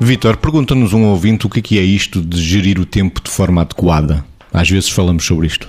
Vitor, pergunta-nos um ouvinte o que é isto de gerir o tempo de forma adequada. Às vezes falamos sobre isto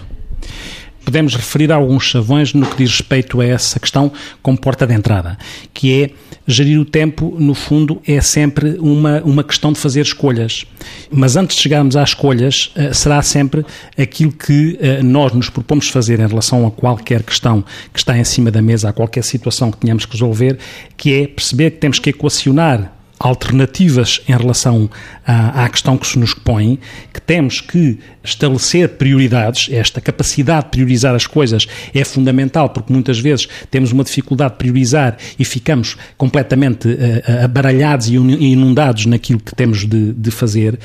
podemos referir a alguns chavões no que diz respeito a essa questão como porta de entrada, que é gerir o tempo, no fundo, é sempre uma, uma questão de fazer escolhas. Mas antes de chegarmos às escolhas, eh, será sempre aquilo que eh, nós nos propomos fazer em relação a qualquer questão que está em cima da mesa, a qualquer situação que tenhamos que resolver, que é perceber que temos que equacionar alternativas em relação à, à, questão que se nos põe, que temos que estabelecer prioridades, esta capacidade de priorizar as coisas é fundamental, porque muitas vezes temos uma dificuldade de priorizar e ficamos completamente uh, abaralhados e inundados naquilo que temos de, de fazer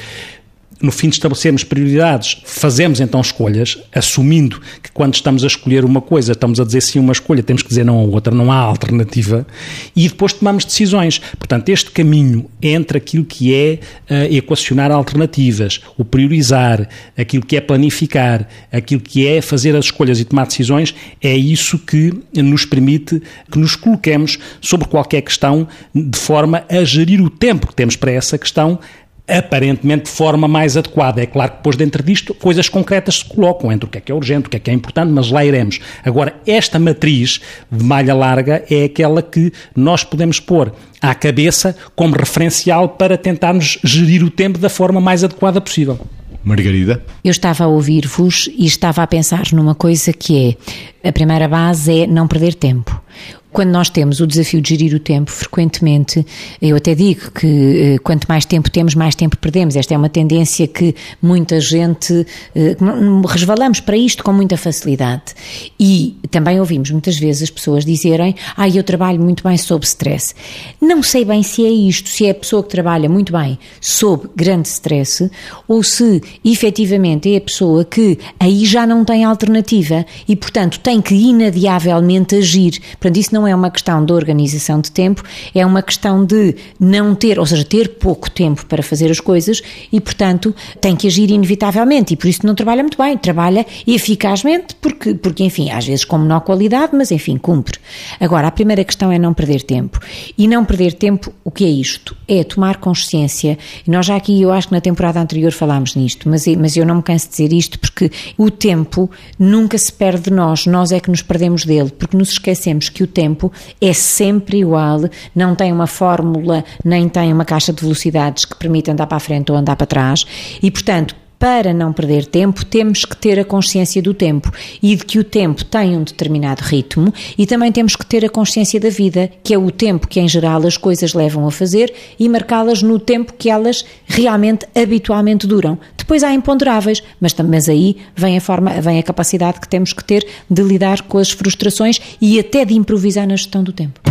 no fim de estabelecermos prioridades, fazemos então escolhas, assumindo que quando estamos a escolher uma coisa, estamos a dizer sim uma escolha, temos que dizer não a outra, não há alternativa, e depois tomamos decisões. Portanto, este caminho entre aquilo que é uh, equacionar alternativas, o priorizar, aquilo que é planificar, aquilo que é fazer as escolhas e tomar decisões, é isso que nos permite que nos coloquemos sobre qualquer questão de forma a gerir o tempo que temos para essa questão aparentemente de forma mais adequada. É claro que depois dentro disto coisas concretas se colocam entre o que é que é urgente, o que é que é importante, mas lá iremos. Agora, esta matriz de malha larga é aquela que nós podemos pôr à cabeça como referencial para tentarmos gerir o tempo da forma mais adequada possível. Margarida? Eu estava a ouvir-vos e estava a pensar numa coisa que é, a primeira base é não perder tempo quando nós temos o desafio de gerir o tempo, frequentemente, eu até digo que eh, quanto mais tempo temos, mais tempo perdemos. Esta é uma tendência que muita gente eh, resvalamos para isto com muita facilidade. E também ouvimos muitas vezes as pessoas dizerem: Ah, eu trabalho muito bem sob stress. Não sei bem se é isto, se é a pessoa que trabalha muito bem sob grande stress ou se efetivamente é a pessoa que aí já não tem alternativa e, portanto, tem que inadiavelmente agir. Portanto, isso não é uma questão de organização de tempo, é uma questão de não ter, ou seja, ter pouco tempo para fazer as coisas e, portanto, tem que agir inevitavelmente e por isso não trabalha muito bem, trabalha eficazmente porque, porque enfim, às vezes com menor qualidade, mas enfim, cumpre. Agora, a primeira questão é não perder tempo. E não perder tempo, o que é isto? É tomar consciência, nós já aqui, eu acho que na temporada anterior falámos nisto, mas, mas eu não me canso de dizer isto porque o tempo nunca se perde de nós, nós é que nos perdemos dele, porque nos esquecemos que o tempo tempo é sempre igual, não tem uma fórmula, nem tem uma caixa de velocidades que permite andar para a frente ou andar para trás, e portanto, para não perder tempo, temos que ter a consciência do tempo e de que o tempo tem um determinado ritmo e também temos que ter a consciência da vida, que é o tempo que em geral as coisas levam a fazer e marcá-las no tempo que elas realmente habitualmente duram. Depois há imponderáveis, mas também aí vem a forma, vem a capacidade que temos que ter de lidar com as frustrações e até de improvisar na gestão do tempo.